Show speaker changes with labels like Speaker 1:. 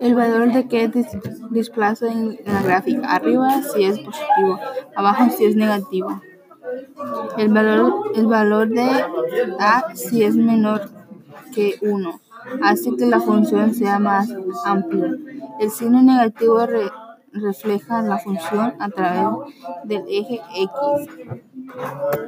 Speaker 1: El valor de que desplaza en la gráfica, arriba si es positivo, abajo si es negativo. El valor, el valor de a si es menor que 1 hace que la función sea más amplia. El signo negativo refleja la función a través del eje X.